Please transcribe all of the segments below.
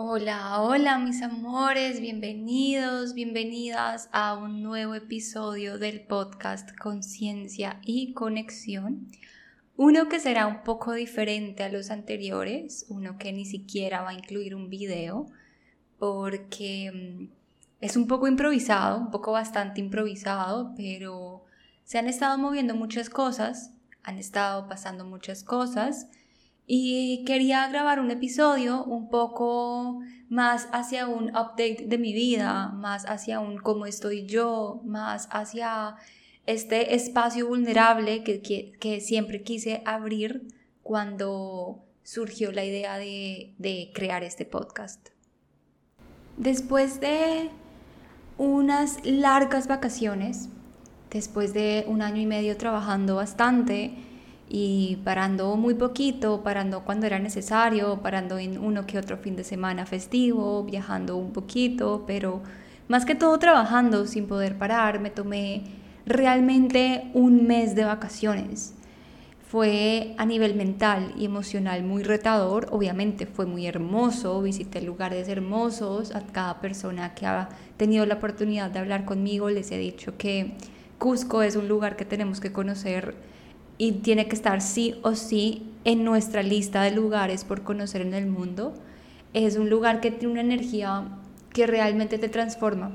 Hola, hola mis amores, bienvenidos, bienvenidas a un nuevo episodio del podcast Conciencia y Conexión. Uno que será un poco diferente a los anteriores, uno que ni siquiera va a incluir un video, porque mm, es un poco improvisado, un poco bastante improvisado, pero se han estado moviendo muchas cosas, han estado pasando muchas cosas y quería grabar un episodio un poco más hacia un update de mi vida, más hacia un cómo estoy yo, más hacia este espacio vulnerable que, que, siempre quise abrir cuando surgió la idea de, de crear este podcast. Después de unas largas vacaciones, después de un año y medio trabajando bastante, y parando muy poquito, parando cuando era necesario, parando en uno que otro fin de semana festivo, viajando un poquito, pero más que todo trabajando sin poder parar, me tomé realmente un mes de vacaciones. Fue a nivel mental y emocional muy retador, obviamente fue muy hermoso, visité lugares hermosos, a cada persona que ha tenido la oportunidad de hablar conmigo les he dicho que Cusco es un lugar que tenemos que conocer y tiene que estar sí o sí en nuestra lista de lugares por conocer en el mundo. Es un lugar que tiene una energía que realmente te transforma,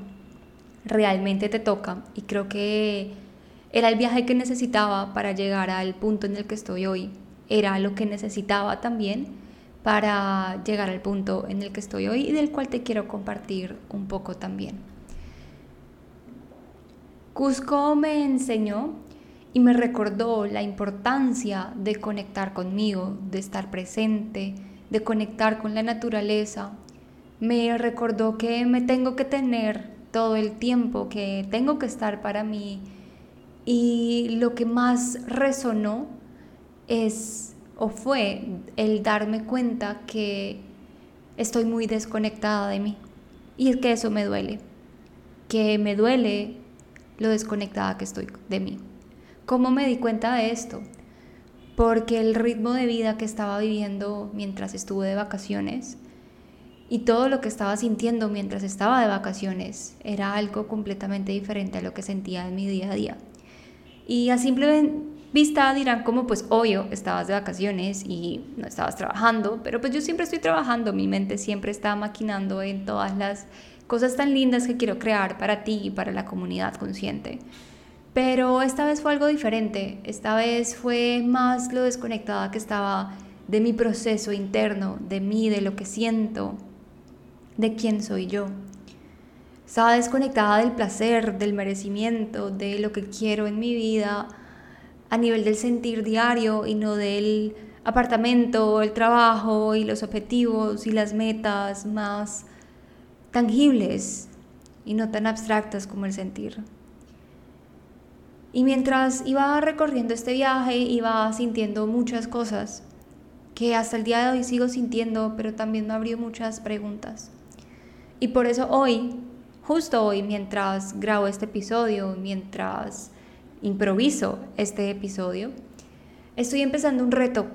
realmente te toca y creo que era el viaje que necesitaba para llegar al punto en el que estoy hoy. Era lo que necesitaba también para llegar al punto en el que estoy hoy y del cual te quiero compartir un poco también. Cusco me enseñó y me recordó la importancia de conectar conmigo, de estar presente, de conectar con la naturaleza. Me recordó que me tengo que tener todo el tiempo, que tengo que estar para mí. Y lo que más resonó es o fue el darme cuenta que estoy muy desconectada de mí. Y es que eso me duele, que me duele lo desconectada que estoy de mí. ¿Cómo me di cuenta de esto? Porque el ritmo de vida que estaba viviendo mientras estuve de vacaciones y todo lo que estaba sintiendo mientras estaba de vacaciones era algo completamente diferente a lo que sentía en mi día a día. Y a simple vista dirán como pues obvio, estabas de vacaciones y no estabas trabajando, pero pues yo siempre estoy trabajando, mi mente siempre está maquinando en todas las cosas tan lindas que quiero crear para ti y para la comunidad consciente. Pero esta vez fue algo diferente, esta vez fue más lo desconectada que estaba de mi proceso interno, de mí, de lo que siento, de quién soy yo. Estaba desconectada del placer, del merecimiento, de lo que quiero en mi vida a nivel del sentir diario y no del apartamento, el trabajo y los objetivos y las metas más tangibles y no tan abstractas como el sentir. Y mientras iba recorriendo este viaje, iba sintiendo muchas cosas que hasta el día de hoy sigo sintiendo, pero también me abrió muchas preguntas. Y por eso hoy, justo hoy, mientras grabo este episodio, mientras improviso este episodio, estoy empezando un reto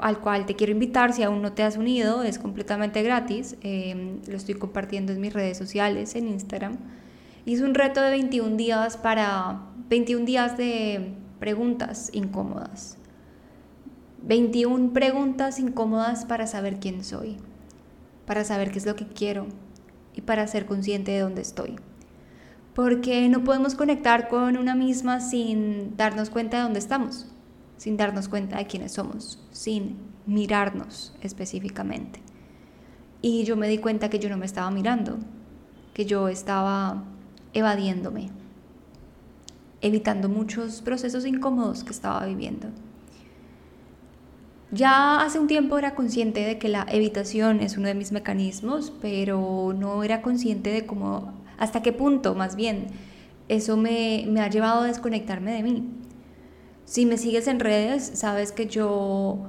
al cual te quiero invitar si aún no te has unido, es completamente gratis, eh, lo estoy compartiendo en mis redes sociales, en Instagram. Es un reto de 21 días para 21 días de preguntas incómodas. 21 preguntas incómodas para saber quién soy, para saber qué es lo que quiero y para ser consciente de dónde estoy. Porque no podemos conectar con una misma sin darnos cuenta de dónde estamos, sin darnos cuenta de quiénes somos, sin mirarnos específicamente. Y yo me di cuenta que yo no me estaba mirando, que yo estaba evadiéndome evitando muchos procesos incómodos que estaba viviendo. Ya hace un tiempo era consciente de que la evitación es uno de mis mecanismos, pero no era consciente de cómo, hasta qué punto más bien, eso me, ha llevado a desconectarme de mí. Si me sigues en redes, sabes que yo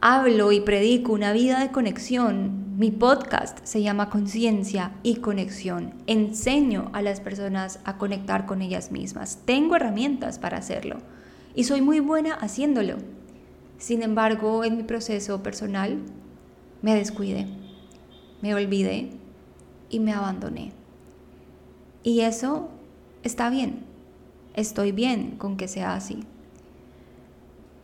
hablo y predico una vida de conexión, mi podcast se llama Conciencia y Conexión. Enseño a las personas a conectar con ellas mismas. Tengo herramientas para hacerlo y soy muy buena haciéndolo. Sin embargo, en mi proceso personal me descuidé. me olvidé y me abandoné. Y eso está bien, estoy bien con que sea así.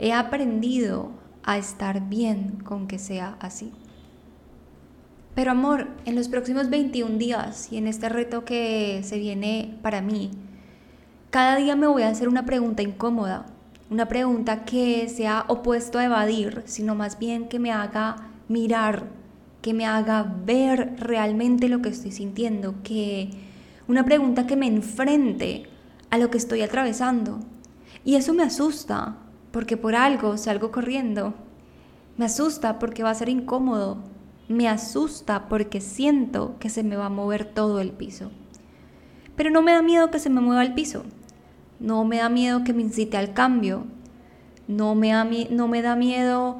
He aprendido a estar bien con que sea así. Pero amor, en los próximos 21 días y en este reto que se viene para mí, cada día me voy a hacer una pregunta incómoda, una pregunta que sea opuesto a evadir, sino más bien que me haga mirar, que me haga ver realmente lo que estoy sintiendo, que una pregunta que me enfrente a lo que estoy atravesando. Y eso me asusta, porque por algo salgo corriendo. Me asusta porque va a ser incómodo. Me asusta porque siento que se me va a mover todo el piso. Pero no me da miedo que se me mueva el piso no me da miedo que me incite al cambio, no me da, no me da miedo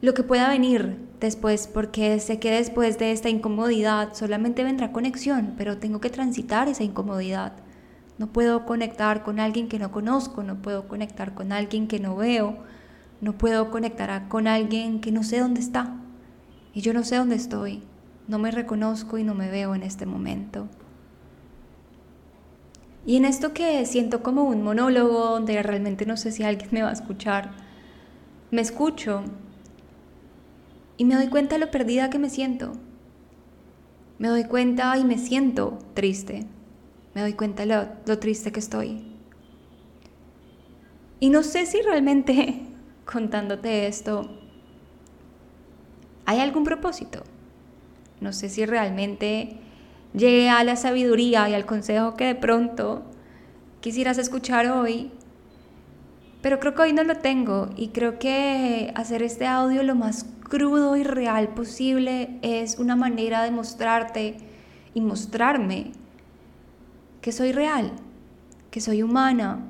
lo que pueda venir después, porque sé que después de esta incomodidad solamente vendrá conexión, pero tengo que transitar esa incomodidad. No puedo conectar con alguien que no conozco, no puedo conectar con alguien que no veo, no puedo conectar con alguien que no sé dónde está. Y yo no sé dónde estoy, no me reconozco y no me veo en este momento. Y en esto que siento como un monólogo donde realmente no sé si alguien me va a escuchar, me escucho y me doy cuenta de lo perdida que me siento. Me doy cuenta y me siento triste. Me doy cuenta lo triste que estoy. Y no sé si realmente contándote esto hay algún propósito. No sé si realmente llegue a la sabiduría y al consejo que de pronto quisieras escuchar hoy, pero creo que hoy no lo tengo y creo que hacer este audio lo más crudo y real posible es una manera de mostrarte y mostrarme que soy real, que soy humana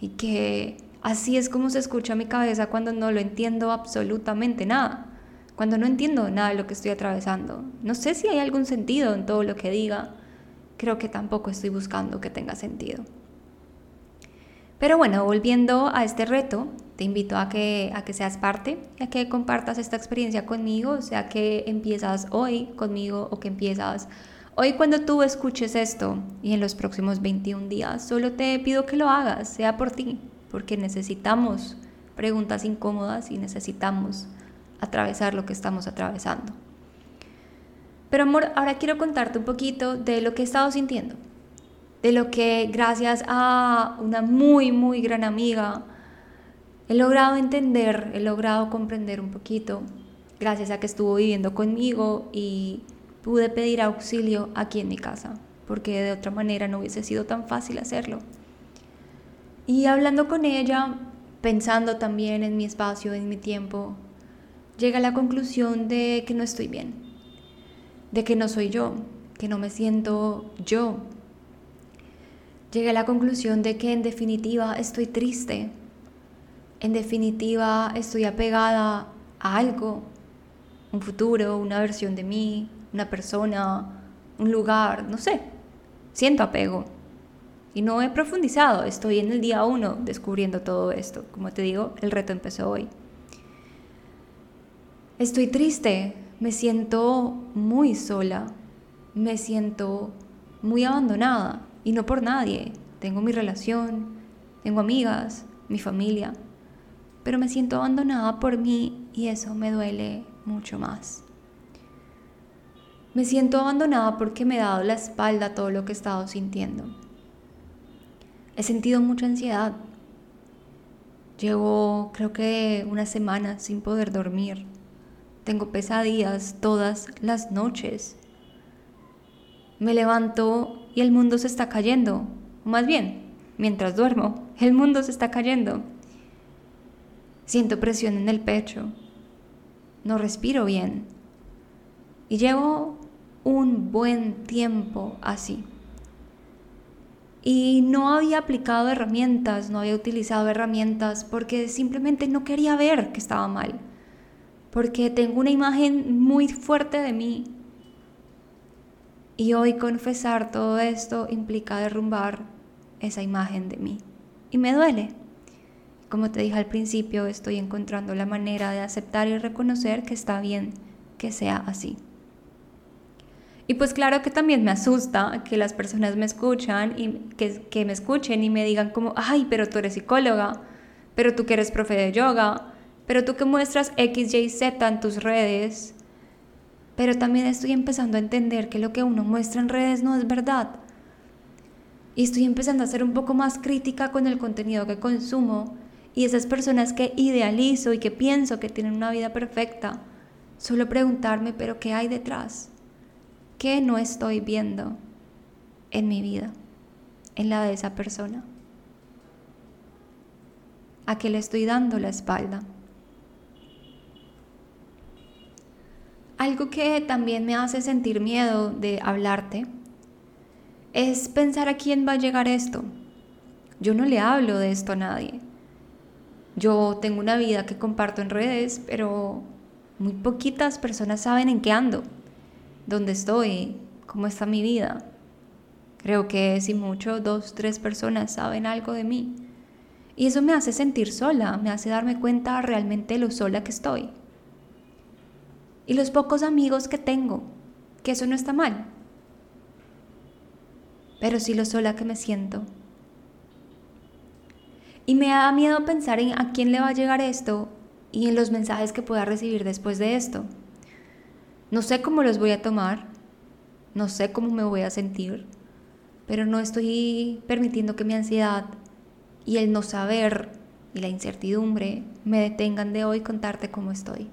y que así es como se escucha mi cabeza cuando no lo entiendo absolutamente nada cuando no entiendo nada de lo que estoy atravesando. No sé si hay algún sentido en todo lo que diga. Creo que tampoco estoy buscando que tenga sentido. Pero bueno, volviendo a este reto, te invito a que, a que seas parte, a que compartas esta experiencia conmigo, sea que empiezas hoy conmigo o que empiezas hoy cuando tú escuches esto y en los próximos 21 días. Solo te pido que lo hagas, sea por ti, porque necesitamos preguntas incómodas y necesitamos atravesar lo que estamos atravesando. Pero amor, ahora quiero contarte un poquito de lo que he estado sintiendo, de lo que gracias a una muy, muy gran amiga he logrado entender, he logrado comprender un poquito, gracias a que estuvo viviendo conmigo y pude pedir auxilio aquí en mi casa, porque de otra manera no hubiese sido tan fácil hacerlo. Y hablando con ella, pensando también en mi espacio, en mi tiempo, llega a la conclusión de que no estoy bien, de que no soy yo, que no me siento yo. Llega a la conclusión de que en definitiva estoy triste, en definitiva estoy apegada a algo, un futuro, una versión de mí, una persona, un lugar, no sé. Siento apego. Y no he profundizado, estoy en el día uno descubriendo todo esto. Como te digo, el reto empezó hoy. Estoy triste, me siento muy sola, me siento muy abandonada y no por nadie. Tengo mi relación, tengo amigas, mi familia, pero me siento abandonada por mí y eso me duele mucho más. Me siento abandonada porque me he dado la espalda a todo lo que he estado sintiendo. He sentido mucha ansiedad. Llevo creo que una semana sin poder dormir. Tengo pesadillas todas las noches. Me levanto y el mundo se está cayendo. O más bien, mientras duermo, el mundo se está cayendo. Siento presión en el pecho. No respiro bien. Y llevo un buen tiempo así. Y no había aplicado herramientas, no había utilizado herramientas porque simplemente no quería ver que estaba mal porque tengo una imagen muy fuerte de mí. Y hoy confesar todo esto implica derrumbar esa imagen de mí. Y me duele. Como te dije al principio, estoy encontrando la manera de aceptar y reconocer que está bien que sea así. Y pues claro que también me asusta que las personas me escuchan y que, me escuchen y me digan como, ay, pero tú eres psicóloga, pero tú que eres profe de yoga, pero tú que muestras X, Y, Z en tus redes. Pero también estoy empezando a entender que lo que uno muestra en redes no es verdad. Y estoy empezando a ser un poco más crítica con el contenido que consumo y esas personas que idealizo y que pienso que tienen una vida perfecta. Solo preguntarme, pero ¿qué hay detrás? ¿Qué no estoy viendo en mi vida, en la de esa persona? ¿A qué le estoy dando la espalda? Algo que también me hace sentir miedo de hablarte es pensar a quién va a llegar esto. Yo no le hablo de esto a nadie. Yo tengo una vida que comparto en redes, pero muy poquitas personas saben en qué ando, dónde estoy, cómo está mi vida. Creo que si mucho, dos, tres personas saben algo de mí. Y eso me hace sentir sola, me hace darme cuenta realmente lo sola que estoy y los pocos amigos que tengo, que eso no está mal, pero sí lo sola que me siento. Y me da miedo pensar en a quién le va a llegar esto y en los mensajes que pueda recibir después de esto. No sé cómo los voy a tomar, no sé cómo me voy a sentir, pero no estoy permitiendo que mi ansiedad y el no saber y la incertidumbre me detengan de hoy contarte cómo estoy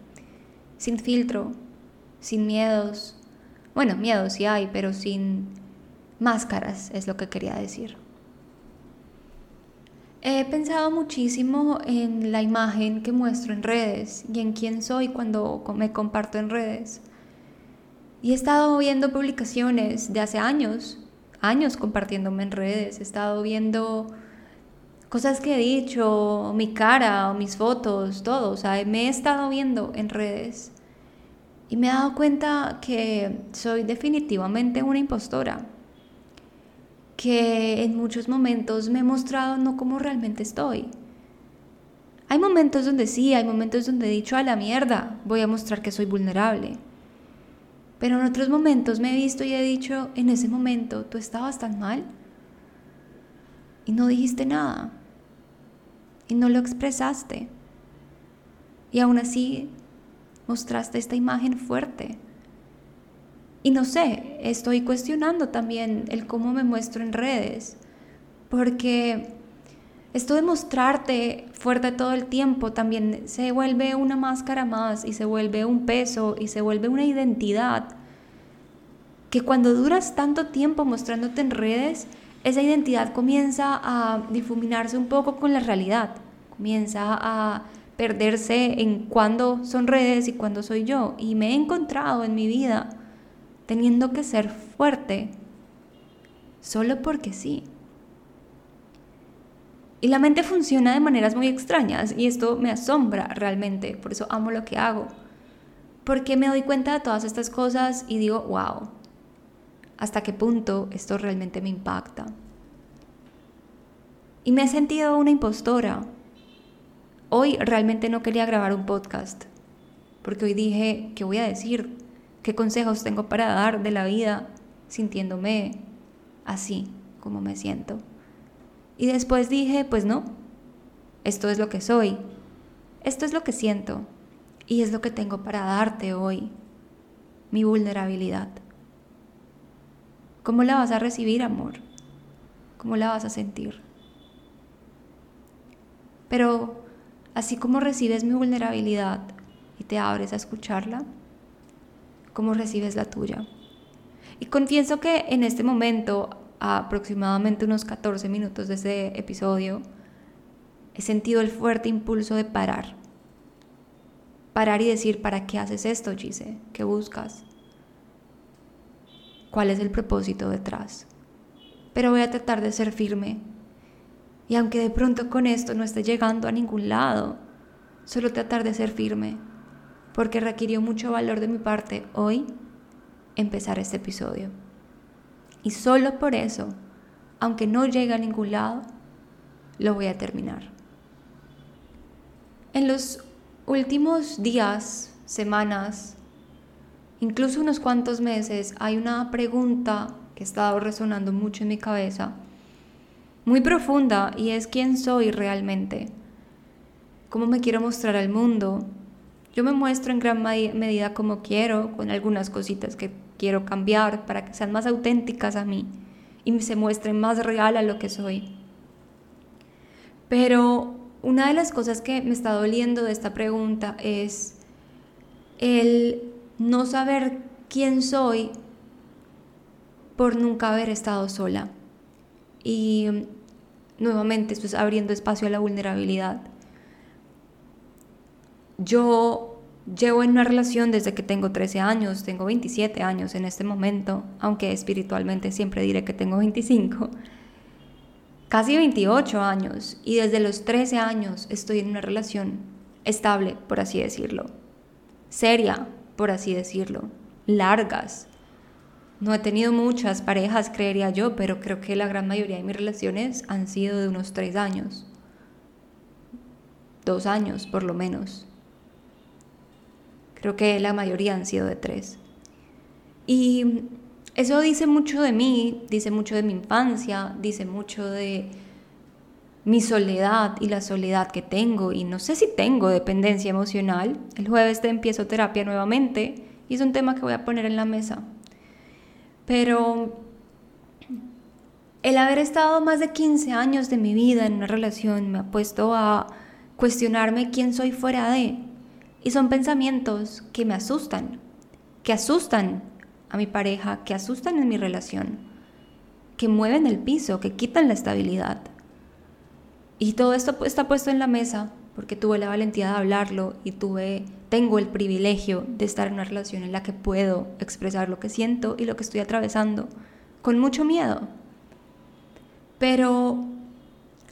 sin filtro, sin miedos. Bueno, miedos sí hay, pero sin máscaras, es lo que quería decir. He pensado muchísimo en la imagen que muestro en redes y en quién soy cuando me comparto en redes. Y he estado viendo publicaciones de hace años, años compartiéndome en redes. He estado viendo cosas que he dicho, mi cara mis fotos, todo. O sea, me he estado viendo en redes y me he dado cuenta que soy definitivamente una impostora. Que en muchos momentos me he mostrado no como realmente estoy. Hay momentos donde sí, hay momentos donde he dicho a la mierda, voy a mostrar que soy vulnerable. Pero en otros momentos me he visto y he dicho, en ese momento tú estabas tan mal y no dijiste nada y no lo expresaste. Y aún así mostraste esta imagen fuerte. Y no sé, estoy cuestionando también el cómo me muestro en redes, porque esto de mostrarte fuerte todo el tiempo también se vuelve una máscara más y se vuelve un peso y se vuelve una identidad que cuando duras tanto tiempo mostrándote en redes, esa identidad comienza a difuminarse un poco con la realidad, comienza a perderse en cuándo son redes y cuándo soy yo. Y me he encontrado en mi vida teniendo que ser fuerte solo porque sí. Y la mente funciona de maneras muy extrañas y esto me asombra realmente, por eso amo lo que hago. Porque me doy cuenta de todas estas cosas y digo, wow, hasta qué punto esto realmente me impacta. Y me he sentido una impostora. Hoy realmente no quería grabar un podcast, porque hoy dije, ¿qué voy a decir? ¿Qué consejos tengo para dar de la vida sintiéndome así como me siento? Y después dije, pues no, esto es lo que soy, esto es lo que siento y es lo que tengo para darte hoy, mi vulnerabilidad. ¿Cómo la vas a recibir, amor? ¿Cómo la vas a sentir? Pero así como recibes mi vulnerabilidad y te abres a escucharla, ¿cómo recibes la tuya? Y confieso que en este momento, a aproximadamente unos 14 minutos de ese episodio, he sentido el fuerte impulso de parar. Parar y decir, ¿para qué haces esto, Gise? ¿Qué buscas? Cuál es el propósito detrás. Pero voy a tratar de ser firme. Y aunque de pronto con esto no esté llegando a ningún lado, solo tratar de ser firme, porque requirió mucho valor de mi parte hoy empezar este episodio. Y solo por eso, aunque no llegue a ningún lado, lo voy a terminar. En los últimos días, semanas, incluso unos cuantos meses, hay una pregunta que ha estado resonando mucho en mi cabeza, muy profunda, y es quién soy realmente, cómo me quiero mostrar al mundo. Yo me muestro en gran medida como quiero, con algunas cositas que quiero cambiar para que sean más auténticas a mí y se muestren más real a lo que soy. Pero una de las cosas que me está doliendo de esta pregunta es el no saber quién soy por nunca haber estado sola. Y mm, nuevamente esto es abriendo espacio a la vulnerabilidad. Yo llevo en una relación desde que tengo 13 años, tengo 27 años en este momento, aunque espiritualmente siempre diré que tengo 25 casi 28 años y desde los 13 años estoy en una relación estable, por así decirlo, seria, por así decirlo, largas. No he tenido muchas parejas, creería yo, pero creo que la gran mayoría de mis relaciones han sido de unos 3 años, dos años por lo menos. Creo que la mayoría han sido de 3. Y eso dice mucho de mí, dice mucho de mi infancia, dice mucho de mi soledad y la soledad que tengo y no sé si tengo dependencia emocional. El jueves te empiezo terapia nuevamente y es un tema que voy a poner en la mesa. Pero el haber estado más de 15 años de mi vida en una relación me ha puesto a cuestionarme quién soy fuera de. Y son pensamientos que me asustan, que asustan a mi pareja, que asustan en mi relación, que mueven el piso, que quitan la estabilidad. Y todo esto está puesto en la mesa porque tuve la valentía de hablarlo y tuve, tengo el privilegio de estar en una relación en la que puedo expresar lo que siento y lo que estoy atravesando con mucho miedo. Pero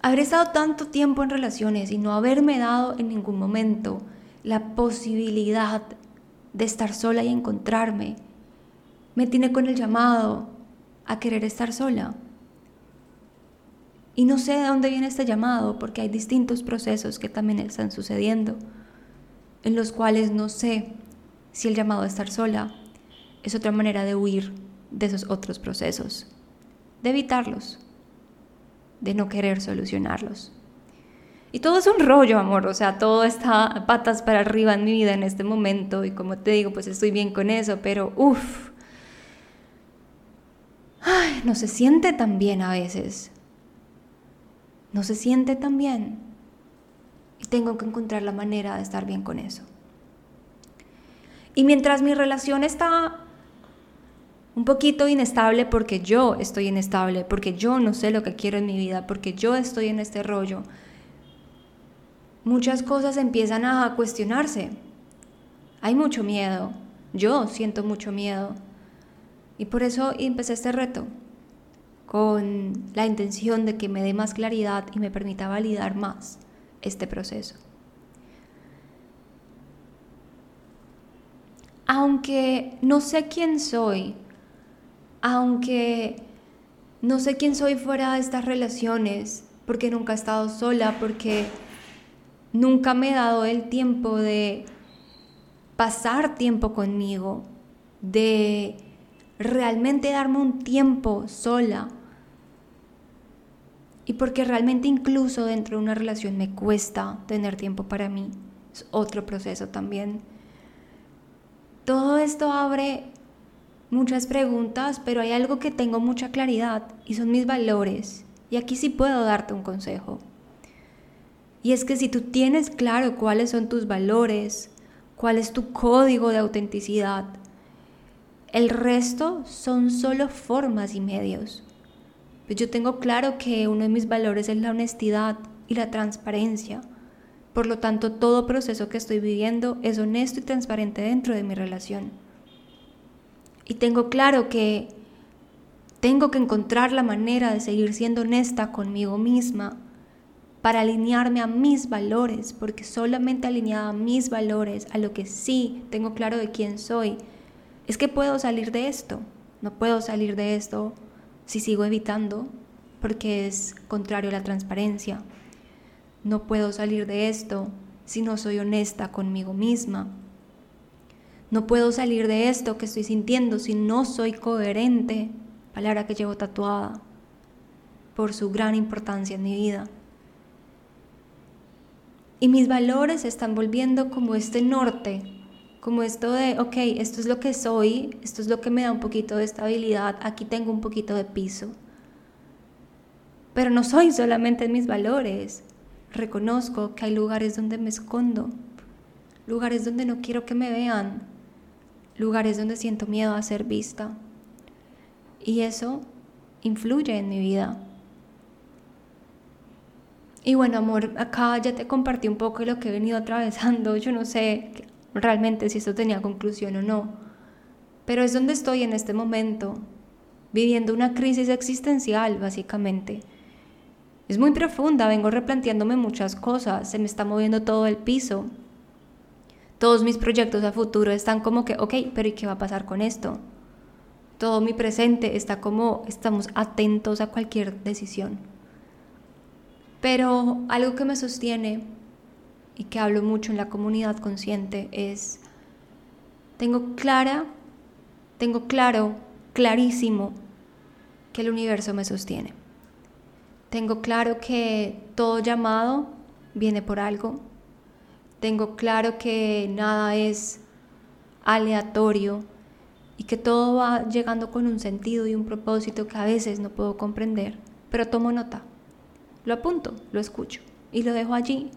haber estado tanto tiempo en relaciones y no haberme dado en ningún momento la posibilidad de estar sola y encontrarme me tiene con el llamado a querer estar sola. Y no sé de dónde viene este llamado, porque hay distintos procesos que también están sucediendo, en los cuales no sé si el llamado a estar sola es otra manera de huir de esos otros procesos, de evitarlos, de no querer solucionarlos. Y todo es un rollo, amor, o sea, todo está patas para arriba en mi vida en este momento y como te digo, pues estoy bien con eso, pero uff, no se siente tan bien a veces. No se siente tan bien. Y tengo que encontrar la manera de estar bien con eso. Y mientras mi relación está un poquito inestable porque yo estoy inestable, porque yo no sé lo que quiero en mi vida, porque yo estoy en este rollo, muchas cosas empiezan a cuestionarse. Hay mucho miedo. Yo siento mucho miedo. Y por eso empecé este reto, con la intención de que me dé más claridad y me permita validar más este proceso. Aunque no sé quién soy, aunque no sé quién soy fuera de estas relaciones, porque nunca he estado sola, porque nunca me he dado el tiempo de pasar tiempo conmigo, de realmente darme un tiempo sola. Y porque realmente incluso dentro de una relación me cuesta tener tiempo para mí. Es otro proceso también. Todo esto abre muchas preguntas, pero hay algo que tengo mucha claridad y son mis valores. Y aquí sí puedo darte un consejo. Y es que si tú tienes claro cuáles son tus valores, cuál es tu código de autenticidad, el resto son solo formas y medios. Pues yo tengo claro que uno de mis valores es la honestidad y la transparencia. Por lo tanto, todo proceso que estoy viviendo es honesto y transparente dentro de mi relación. Y tengo claro que tengo que encontrar la manera de seguir siendo honesta conmigo misma para alinearme a mis valores, porque solamente alineada a mis valores, a lo que sí tengo claro de quién soy, es que puedo salir de esto, no puedo salir de esto si sigo evitando porque es contrario a la transparencia. No puedo salir de esto si no soy honesta conmigo misma. No puedo salir de esto que estoy sintiendo si no soy coherente, palabra que llevo tatuada, por su gran importancia en mi vida. Y mis valores se están volviendo como este norte, como esto de, ok, esto es lo que soy, esto es lo que me da un poquito de estabilidad, aquí tengo un poquito de piso. Pero no soy solamente mis valores, reconozco que hay lugares donde me escondo, lugares donde no quiero que me vean, lugares donde siento miedo a ser vista. Y eso influye en mi vida. Y bueno, amor, acá ya te compartí un poco de lo que he venido atravesando. Yo no sé realmente si esto tenía conclusión o no. Pero es donde estoy en este momento, viviendo una crisis existencial, básicamente. Es muy profunda, vengo replanteándome muchas cosas, se me está moviendo todo el piso todos mis proyectos a futuro están como que, ok, pero ¿y qué va a pasar con esto? Todo mi presente está como, estamos atentos a cualquier decisión. Pero algo que me sostiene y que hablo mucho en la comunidad consciente es, tengo clara, tengo claro, clarísimo que el universo me sostiene. Tengo claro que todo llamado viene por algo, tengo claro que nada es aleatorio y que todo va llegando con un sentido y un propósito que a veces no puedo comprender, pero tomo nota, lo apunto, lo escucho y lo dejo allí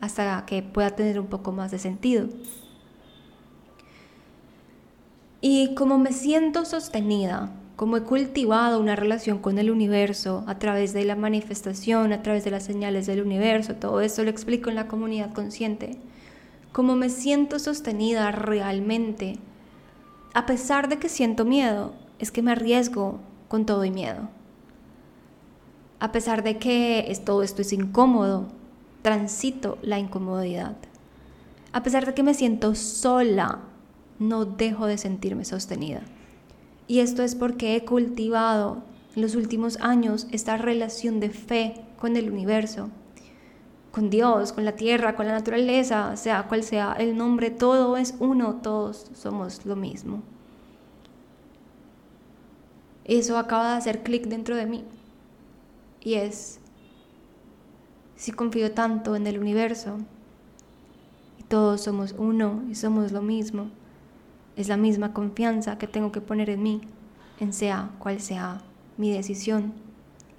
hasta que pueda tener un poco más de sentido. Y como me siento sostenida como he cultivado una relación con el universo a través de la manifestación, a través de las señales del universo, todo eso lo explico en la comunidad consciente, cómo me siento sostenida realmente, a pesar de que siento miedo, es que me arriesgo con todo y miedo. A pesar de que todo esto es incómodo, transito la incomodidad. A pesar de que me siento sola, no dejo de sentirme sostenida. Y esto es porque he cultivado en los últimos años esta relación de fe con el universo, con Dios, con la tierra, con la naturaleza, sea cual sea el nombre, todo es uno, todos somos lo mismo. Eso acaba de hacer clic dentro de mí. Y es, si confío tanto en el universo, y todos somos uno y somos lo mismo, es la misma confianza que tengo que poner en mí, en sea cual sea mi decisión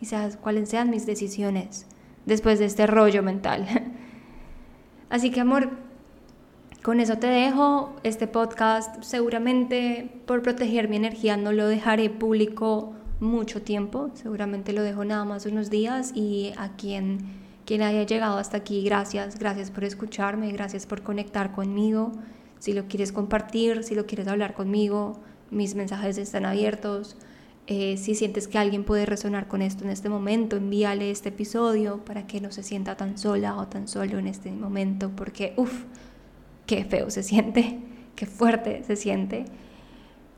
y sea cuáles sean mis decisiones después de este rollo mental. Así que amor, con eso te dejo. Este podcast seguramente por proteger mi energía no lo dejaré público mucho tiempo, seguramente lo dejo nada más unos días y a quien, quien haya llegado hasta aquí, gracias, gracias por escucharme, gracias por conectar conmigo si lo quieres compartir, si lo quieres hablar conmigo, mis mensajes están abiertos. Eh, si sientes que alguien puede resonar con esto en este momento, envíale este episodio para que no se sienta tan sola o tan solo en este momento, porque, uff, qué feo se siente, qué fuerte se siente.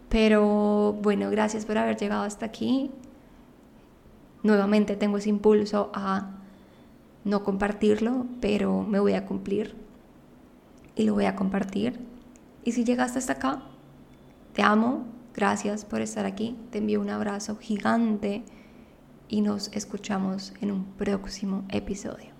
Pero bueno, gracias por haber llegado hasta aquí. Nuevamente tengo ese impulso a no compartirlo, pero me voy a cumplir y lo voy a compartir. Y si llegaste hasta acá, te amo, gracias por estar aquí, te envío un abrazo gigante y nos escuchamos en un próximo episodio.